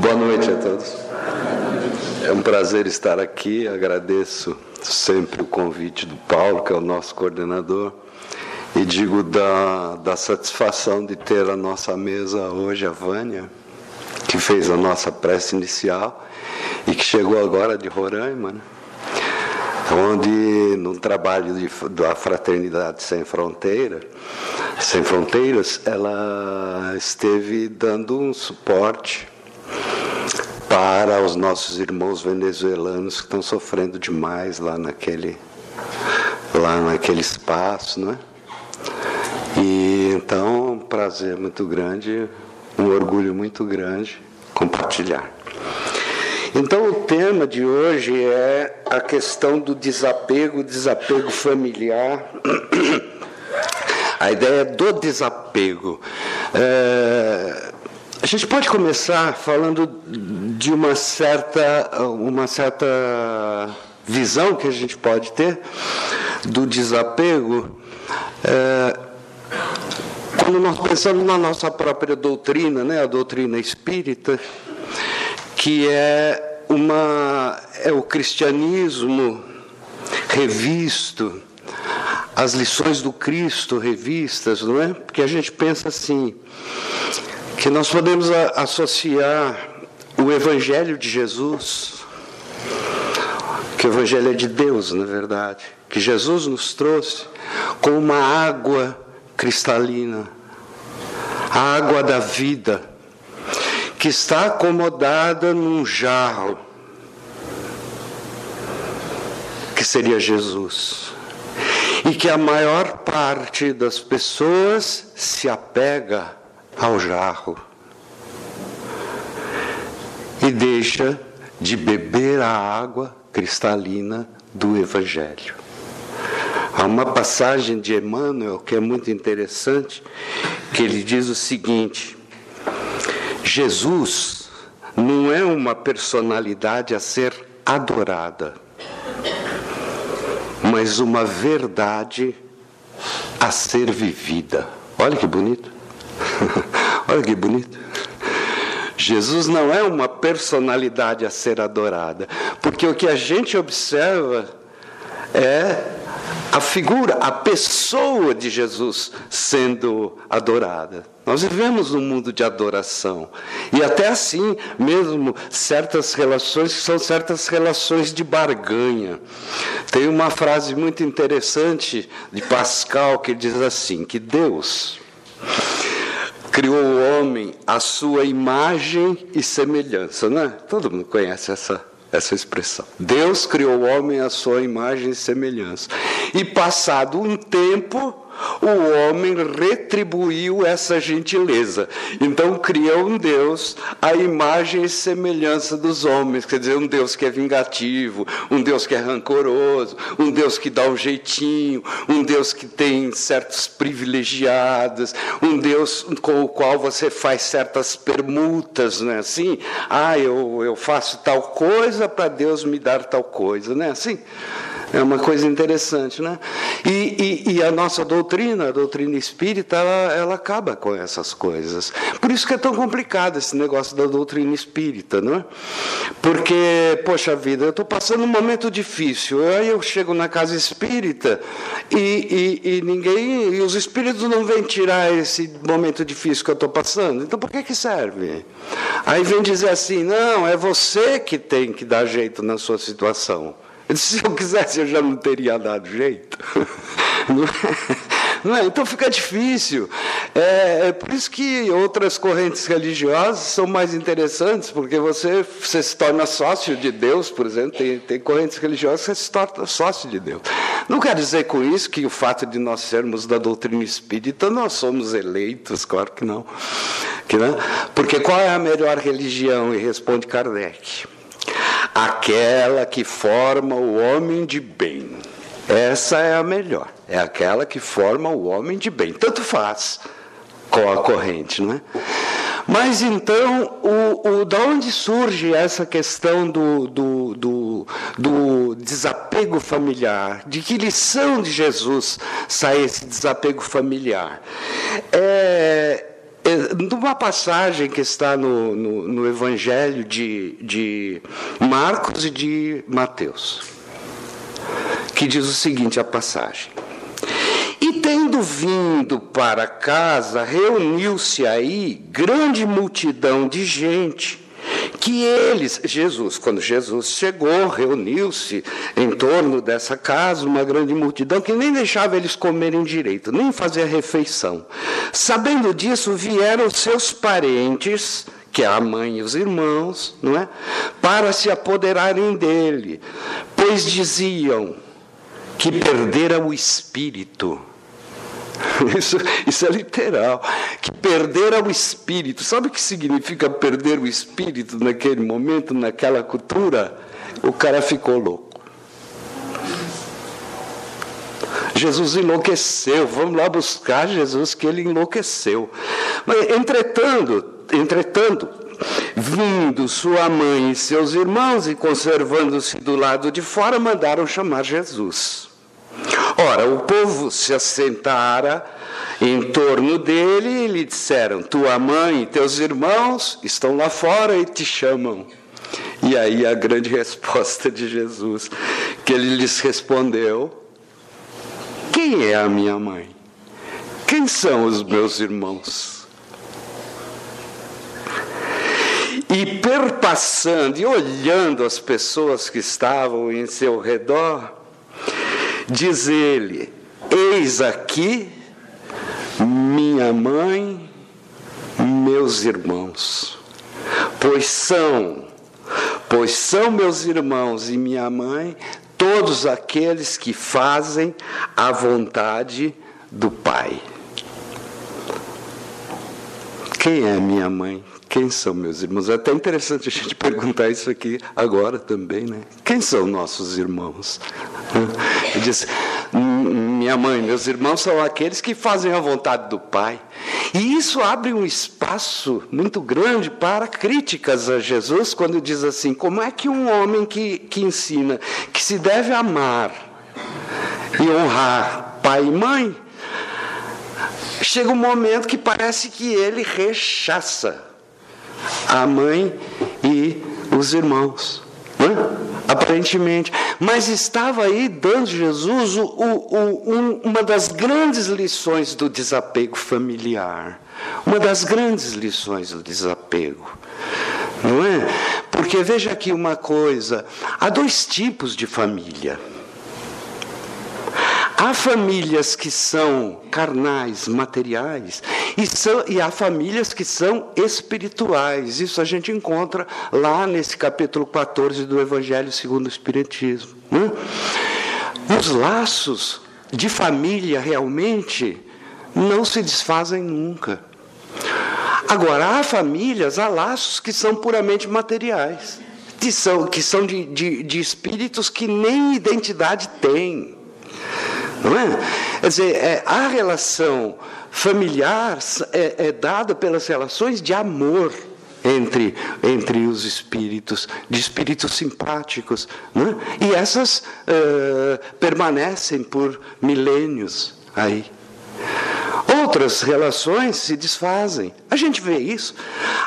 Boa noite a todos. É um prazer estar aqui. Agradeço sempre o convite do Paulo, que é o nosso coordenador, e digo da, da satisfação de ter a nossa mesa hoje a Vânia, que fez a nossa prece inicial e que chegou agora de Roraima, né? onde no trabalho de, da Fraternidade Sem Fronteira, Sem Fronteiras, ela esteve dando um suporte para os nossos irmãos venezuelanos que estão sofrendo demais lá naquele lá naquele espaço, né? E então, um prazer muito grande, um orgulho muito grande compartilhar. Então, o tema de hoje é a questão do desapego, desapego familiar. A ideia do desapego. É, gente pode começar falando de uma certa, uma certa visão que a gente pode ter do desapego. É, quando nós pensamos na nossa própria doutrina, né, a doutrina espírita, que é uma é o cristianismo revisto, as lições do Cristo revistas, não é? Porque a gente pensa assim, que nós podemos associar o evangelho de Jesus, que o evangelho é de Deus, na verdade, que Jesus nos trouxe com uma água cristalina, a água da vida que está acomodada num jarro, que seria Jesus. E que a maior parte das pessoas se apega ao jarro e deixa de beber a água cristalina do Evangelho. Há uma passagem de Emmanuel que é muito interessante, que ele diz o seguinte: Jesus não é uma personalidade a ser adorada, mas uma verdade a ser vivida. Olha que bonito. Olha que bonito. Jesus não é uma personalidade a ser adorada, porque o que a gente observa é a figura, a pessoa de Jesus sendo adorada. Nós vivemos num mundo de adoração. E até assim, mesmo certas relações que são certas relações de barganha. Tem uma frase muito interessante de Pascal que diz assim: que Deus criou o homem à sua imagem e semelhança, não é? Todo mundo conhece essa essa expressão. Deus criou o homem à sua imagem e semelhança. E passado um tempo, o homem retribuiu essa gentileza. Então criou um Deus à imagem e semelhança dos homens, quer dizer, um Deus que é vingativo, um Deus que é rancoroso, um Deus que dá um jeitinho, um Deus que tem certos privilegiados, um Deus com o qual você faz certas permutas, não é assim? Ah, eu, eu faço tal coisa para Deus me dar tal coisa, não é assim? É uma coisa interessante, né? E, e, e, a nossa doutrina, a doutrina espírita, ela, ela acaba com essas coisas. Por isso que é tão complicado esse negócio da doutrina espírita, não é? Porque, poxa vida, eu estou passando um momento difícil, aí eu chego na casa espírita e, e, e ninguém, e os espíritos não vêm tirar esse momento difícil que eu estou passando. Então, por que que serve? Aí vem dizer assim, não, é você que tem que dar jeito na sua situação. Se eu quisesse, eu já não teria dado jeito. Não é? Não é? Então fica difícil. É, é, por isso que outras correntes religiosas são mais interessantes, porque você, você se torna sócio de Deus, por exemplo. Tem, tem correntes religiosas que você se torna sócio de Deus. Não quer dizer com isso que o fato de nós sermos da doutrina espírita, nós somos eleitos, claro que não. Que, né? Porque qual é a melhor religião? E responde Kardec aquela que forma o homem de bem. Essa é a melhor. É aquela que forma o homem de bem. Tanto faz com a corrente, não é? Mas então, o, o, da onde surge essa questão do, do, do, do, desapego familiar? De que lição de Jesus sai esse desapego familiar? É, numa passagem que está no, no, no Evangelho de, de Marcos e de Mateus, que diz o seguinte: a passagem. E tendo vindo para casa, reuniu-se aí grande multidão de gente que eles, Jesus, quando Jesus chegou, reuniu-se em torno dessa casa uma grande multidão que nem deixava eles comerem direito, nem fazer refeição. Sabendo disso, vieram seus parentes, que é a mãe e os irmãos, não é? Para se apoderarem dele, pois diziam que perdera o espírito. Isso, isso é literal. Que perderam o espírito. Sabe o que significa perder o espírito naquele momento, naquela cultura? O cara ficou louco. Jesus enlouqueceu. Vamos lá buscar Jesus, que ele enlouqueceu. Mas, entretanto, entretanto, vindo sua mãe e seus irmãos e conservando-se do lado de fora, mandaram chamar Jesus. Ora, o povo se assentara em torno dele e lhe disseram: Tua mãe e teus irmãos estão lá fora e te chamam. E aí a grande resposta de Jesus, que ele lhes respondeu: Quem é a minha mãe? Quem são os meus irmãos? E perpassando e olhando as pessoas que estavam em seu redor, Diz ele: Eis aqui minha mãe, meus irmãos, pois são, pois são meus irmãos e minha mãe todos aqueles que fazem a vontade do Pai. Quem é minha mãe? Quem são meus irmãos? É até interessante a gente perguntar isso aqui agora também, né? Quem são nossos irmãos? Ele diz: Minha mãe, meus irmãos são aqueles que fazem a vontade do Pai. E isso abre um espaço muito grande para críticas a Jesus, quando diz assim: Como é que um homem que, que ensina que se deve amar e honrar pai e mãe, chega um momento que parece que ele rechaça a mãe e os irmãos. Né? Aparentemente. Mas estava aí dando Jesus o, o, um, uma das grandes lições do desapego familiar. Uma das grandes lições do desapego. Não é? Porque veja aqui uma coisa: há dois tipos de família. Há famílias que são carnais, materiais, e, são, e há famílias que são espirituais. Isso a gente encontra lá nesse capítulo 14 do Evangelho segundo o Espiritismo. Né? Os laços de família realmente não se desfazem nunca. Agora, há famílias, há laços que são puramente materiais, que são, que são de, de, de espíritos que nem identidade têm. Não é? Quer dizer, é, a relação familiar é, é dada pelas relações de amor entre, entre os espíritos, de espíritos simpáticos. É? E essas uh, permanecem por milênios aí. Outras relações se desfazem. A gente vê isso.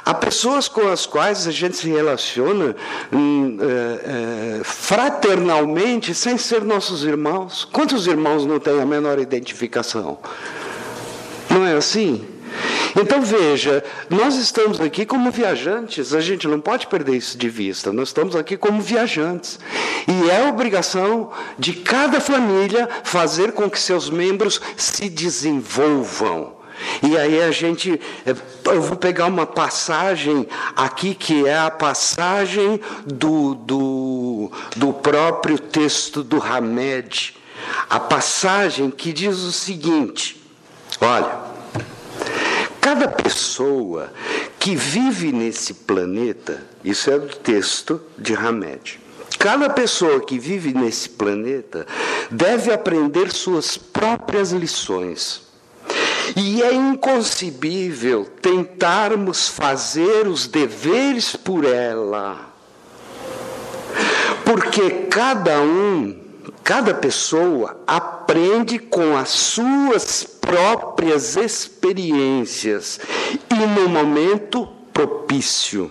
Há pessoas com as quais a gente se relaciona hum, é, fraternalmente sem ser nossos irmãos. Quantos irmãos não têm a menor identificação? Não é assim? Então veja, nós estamos aqui como viajantes, a gente não pode perder isso de vista, nós estamos aqui como viajantes. E é obrigação de cada família fazer com que seus membros se desenvolvam. E aí a gente, eu vou pegar uma passagem aqui que é a passagem do, do, do próprio texto do Hamed. A passagem que diz o seguinte: olha. Cada pessoa que vive nesse planeta, isso é do texto de Hamed. Cada pessoa que vive nesse planeta deve aprender suas próprias lições. E é inconcebível tentarmos fazer os deveres por ela. Porque cada um, cada pessoa aprende com as suas próprias experiências e no momento propício.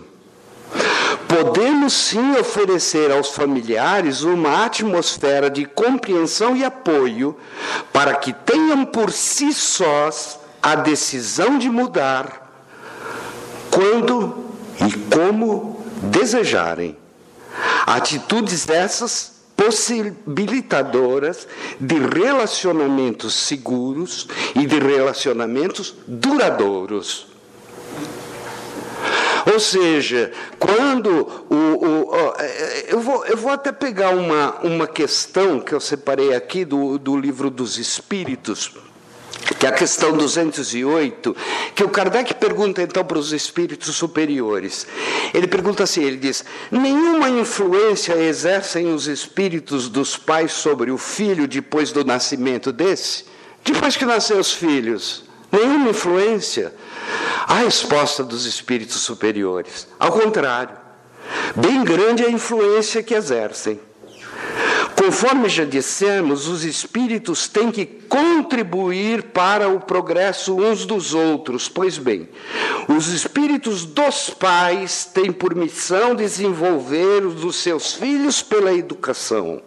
Podemos sim oferecer aos familiares uma atmosfera de compreensão e apoio para que tenham por si sós a decisão de mudar quando e como desejarem. Atitudes essas possibilitadoras de relacionamentos seguros e de relacionamentos duradouros. Ou seja, quando o, o, o, eu, vou, eu vou até pegar uma, uma questão que eu separei aqui do, do livro dos Espíritos que é a questão 208, que o Kardec pergunta então para os espíritos superiores. Ele pergunta assim: ele diz, nenhuma influência exercem os espíritos dos pais sobre o filho depois do nascimento desse? Depois que nasceu os filhos? Nenhuma influência. A resposta dos espíritos superiores. Ao contrário, bem grande é a influência que exercem. Conforme já dissemos, os espíritos têm que contribuir para o progresso uns dos outros. Pois bem, os espíritos dos pais têm por missão desenvolver os dos seus filhos pela educação.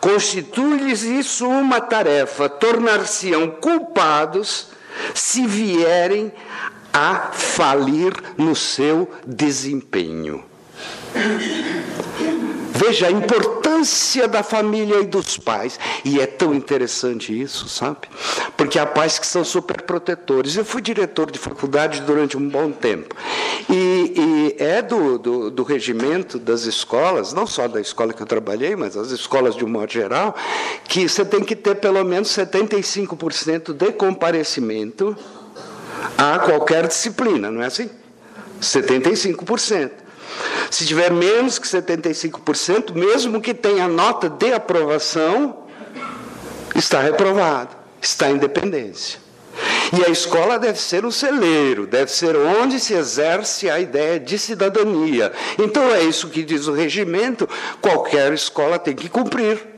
Constitui-lhes isso uma tarefa, tornar-se-ão culpados se vierem a falir no seu desempenho. Veja a importância da família e dos pais. E é tão interessante isso, sabe? Porque há pais que são super protetores. Eu fui diretor de faculdade durante um bom tempo. E, e é do, do, do, regimento das escolas, não só da escola que eu trabalhei, mas as escolas de um modo geral, que você tem que ter pelo menos 75% de comparecimento a qualquer disciplina, não é assim? 75%. Se tiver menos que 75%, mesmo que tenha nota de aprovação, está reprovado, está em dependência. E a escola deve ser um celeiro, deve ser onde se exerce a ideia de cidadania. Então é isso que diz o regimento, qualquer escola tem que cumprir.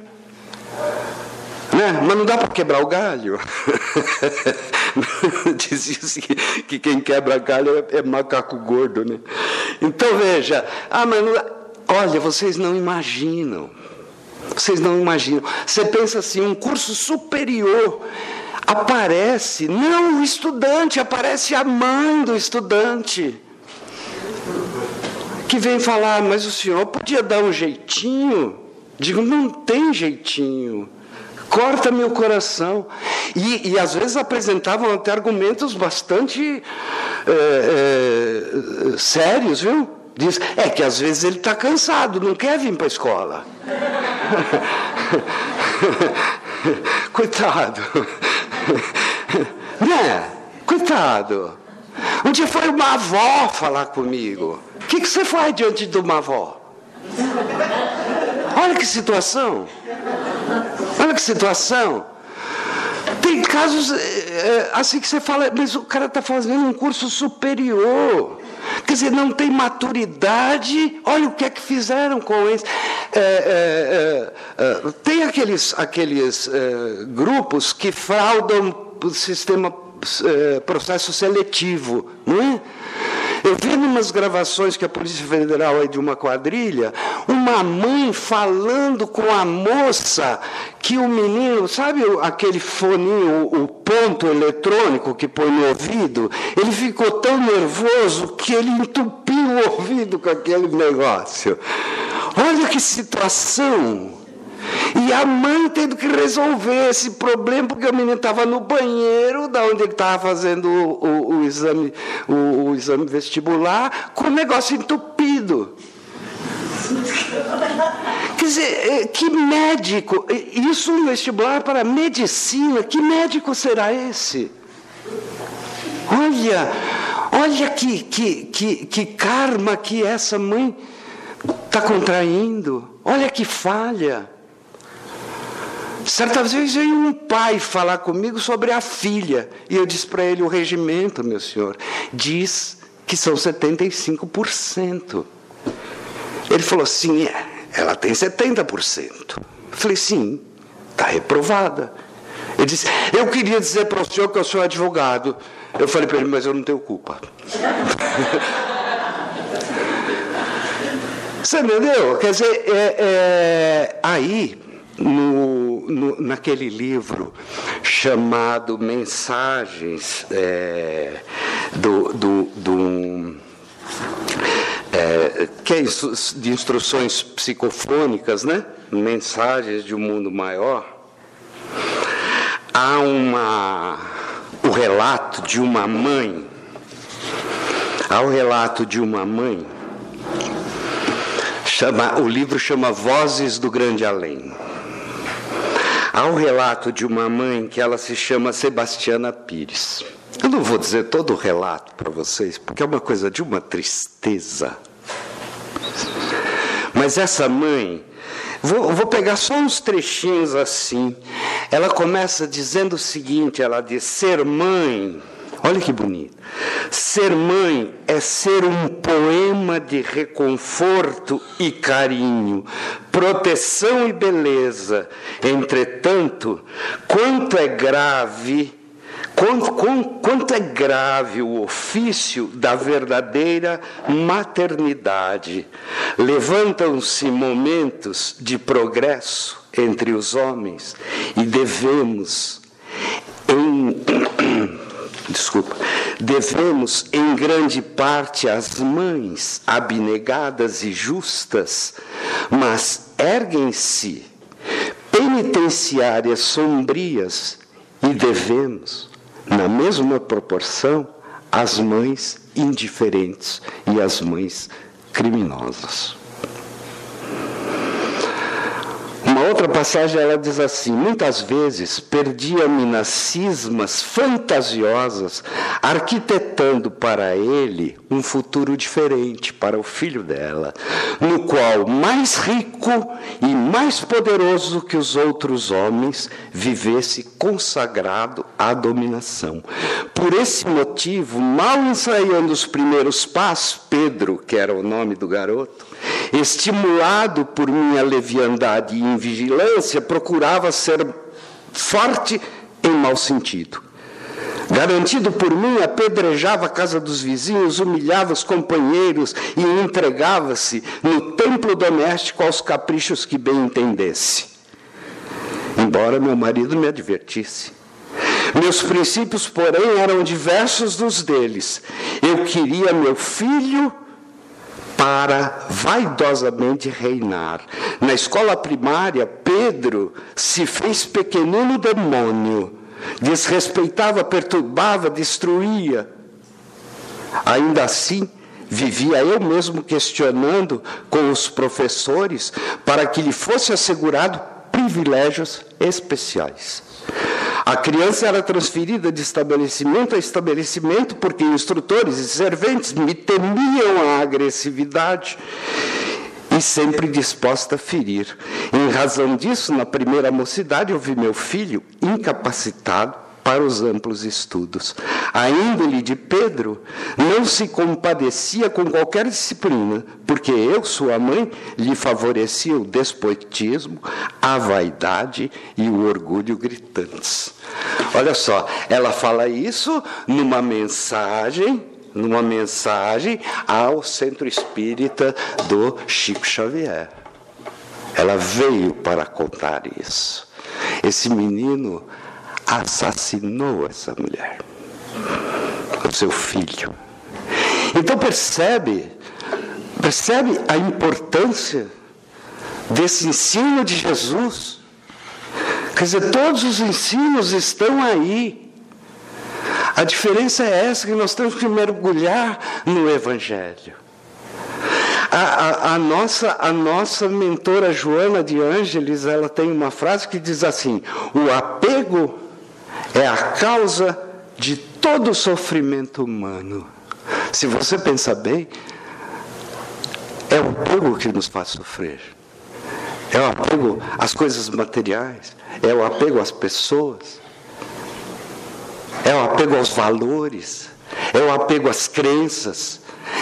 Né? Mas não dá para quebrar o galho. Dizia que, que, quem quebra galho é, é, macaco gordo. Né? Então veja, ah, mas olha, vocês não imaginam. Vocês não imaginam. Você pensa assim, um curso superior aparece, não o estudante, aparece a mãe do estudante. Que vem falar, mas o senhor podia dar um jeitinho? Digo, não tem jeitinho corta meu coração. E, e às vezes apresentavam até argumentos bastante é, é, sérios, viu? Diz, é que às vezes ele está cansado, não quer vir para a escola. Coitado. né? Coitado. Um dia foi uma avó falar comigo. O que, que você faz diante de uma avó? Olha que situação. Que situação. Tem casos é, assim que você fala, mas o cara está fazendo um curso superior. Quer dizer, não tem maturidade. Olha o que é que fizeram com eles. É, é, tem aqueles, aqueles grupos que fraudam o sistema processo seletivo, não é? Eu vi umas gravações que a Polícia Federal é de uma quadrilha, uma mãe falando com a moça que o menino, sabe aquele foninho, o ponto eletrônico que põe no ouvido? Ele ficou tão nervoso que ele entupiu o ouvido com aquele negócio. Olha que situação! E a mãe tendo que resolver esse problema, porque o menino estava no banheiro, da onde ele estava fazendo o, o, o exame, o, o exame vestibular, com o negócio entupido. Quer dizer, é, que médico, isso no vestibular para medicina, que médico será esse? Olha, olha que, que, que, que karma que essa mãe está contraindo, olha que falha. Certa vez veio um pai falar comigo sobre a filha, e eu disse para ele: o regimento, meu senhor, diz que são 75%. Ele falou assim: é, ela tem 70%. Eu falei: sim, está reprovada. Ele disse: Eu queria dizer para o senhor que eu sou advogado. Eu falei para ele: Mas eu não tenho culpa. Você entendeu? Quer dizer, é, é, aí, no, no, naquele livro chamado Mensagens é, do, do, do é, que é de instruções psicofônicas, né? Mensagens de um mundo maior. Há uma, o relato de uma mãe. Há o relato de uma mãe. Chama, o livro chama Vozes do Grande Além. Há o relato de uma mãe que ela se chama Sebastiana Pires. Eu não vou dizer todo o relato para vocês, porque é uma coisa de uma tristeza. Mas essa mãe, vou, vou pegar só uns trechinhos assim. Ela começa dizendo o seguinte: ela diz, ser mãe. Olha que bonito. Ser mãe é ser um poema de reconforto e carinho, proteção e beleza. Entretanto, quanto é grave Quanto, quanto, é grave o ofício da verdadeira maternidade. Levantam-se momentos de progresso entre os homens e devemos, em, desculpa, devemos em grande parte às mães abnegadas e justas, mas erguem-se penitenciárias sombrias e devemos na mesma proporção, as mães indiferentes e as mães criminosas. Uma outra passagem ela diz assim: muitas vezes perdia-me nas cismas fantasiosas, arquitetando para ele um futuro diferente para o filho dela, no qual mais rico e mais poderoso que os outros homens vivesse consagrado à dominação. Por esse motivo, mal ensaiando os primeiros passos, Pedro, que era o nome do garoto, estimulado por minha leviandade e invigilância, procurava ser forte em mau sentido. Garantido por mim, apedrejava a casa dos vizinhos, humilhava os companheiros e entregava-se no templo doméstico aos caprichos que bem entendesse. Embora meu marido me advertisse. Meus princípios, porém, eram diversos dos deles. Eu queria meu filho para vaidosamente reinar. Na escola primária, Pedro se fez pequenino demônio, desrespeitava, perturbava, destruía. Ainda assim, vivia eu mesmo questionando com os professores para que lhe fosse assegurado privilégios especiais. A criança era transferida de estabelecimento a estabelecimento porque instrutores e serventes me temiam a agressividade e sempre disposta a ferir. Em razão disso, na primeira mocidade, eu vi meu filho incapacitado para os amplos estudos. A índole de Pedro não se compadecia com qualquer disciplina, porque eu, sua mãe, lhe favorecia o despotismo, a vaidade e o orgulho gritantes. Olha só, ela fala isso numa mensagem numa mensagem ao centro espírita do Chico Xavier. Ela veio para contar isso. Esse menino assassinou essa mulher, o seu filho. Então percebe, percebe a importância desse ensino de Jesus. Quer dizer, todos os ensinos estão aí. A diferença é essa que nós temos que mergulhar no Evangelho. A, a, a, nossa, a nossa mentora Joana de Ângeles, ela tem uma frase que diz assim: o apego é a causa de todo sofrimento humano. Se você pensar bem, é o apego que nos faz sofrer. É o apego às coisas materiais, é o apego às pessoas, é o apego aos valores, é o apego às crenças,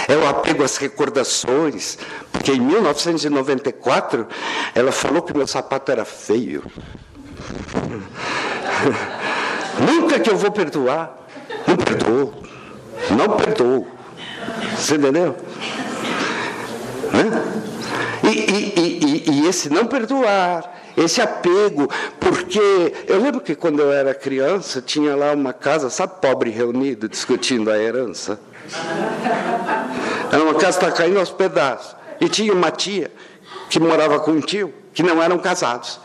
é o apego às recordações. Porque em 1994 ela falou que meu sapato era feio. Nunca que eu vou perdoar. Não perdoo. Não perdoo. Você entendeu? E, e, e, e, esse não perdoar, esse apego, porque eu lembro que quando eu era criança tinha lá uma casa, sabe, pobre reunido, discutindo a herança. Era uma casa que estava caindo aos pedaços. E tinha uma tia que morava com um tio, que não eram casados.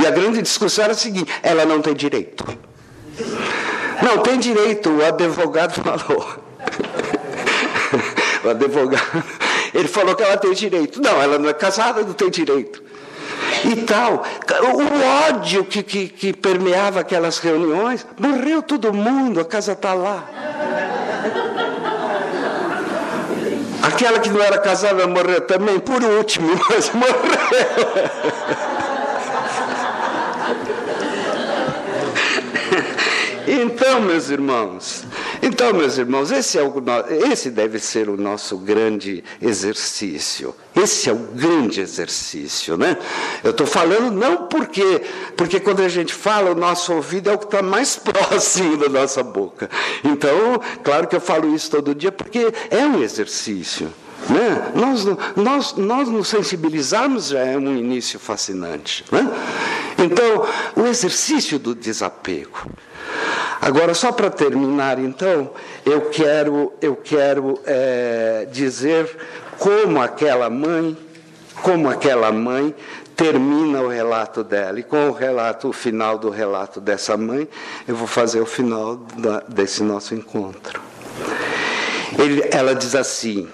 E a grande discussão era a seguinte: ela não tem direito. Não, tem direito, o advogado falou. o advogado, ele falou que ela tem direito. Não, ela não é casada, não tem direito. E tal. O ódio que, que, que permeava aquelas reuniões, morreu todo mundo, a casa está lá. Aquela que não era casada morreu também, por último, mas morreu. Então, meus irmãos, então, meus irmãos, esse, é o, esse deve ser o nosso grande exercício. Esse é o grande exercício, né? Eu estou falando não porque, porque quando a gente fala, o nosso ouvido é o que está mais próximo da nossa boca. Então, claro que eu falo isso todo dia porque é um exercício. Né? Nós, nós, nós nos sensibilizarmos já é um início fascinante. Né? Então, o exercício do desapego. Agora, só para terminar, então, eu quero, eu quero é, dizer como aquela mãe, como aquela mãe termina o relato dela. E com o relato, o final do relato dessa mãe, eu vou fazer o final da, desse nosso encontro. Ele, ela diz assim: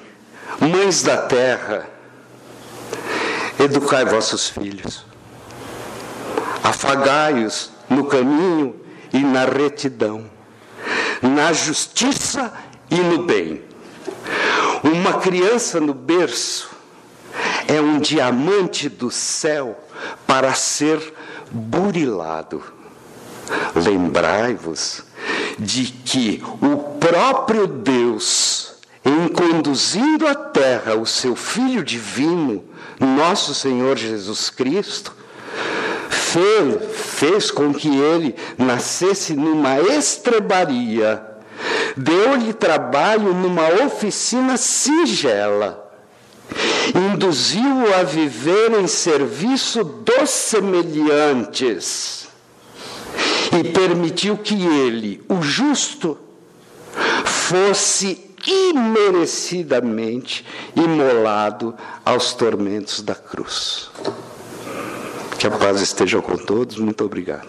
Mães da terra, educai vossos filhos, afagai-os no caminho e na retidão, na justiça e no bem. Uma criança no berço é um diamante do céu para ser burilado. Lembrai-vos de que o próprio Deus, em conduzindo à terra o seu Filho divino, nosso Senhor Jesus Cristo, fez, com que ele nascesse numa estrebaria, deu-lhe trabalho numa oficina singela, induziu-o a viver em serviço dos semelhantes e permitiu que ele, o justo, fosse imerecidamente imolado aos tormentos da cruz. Que a paz esteja com todos. Muito obrigado.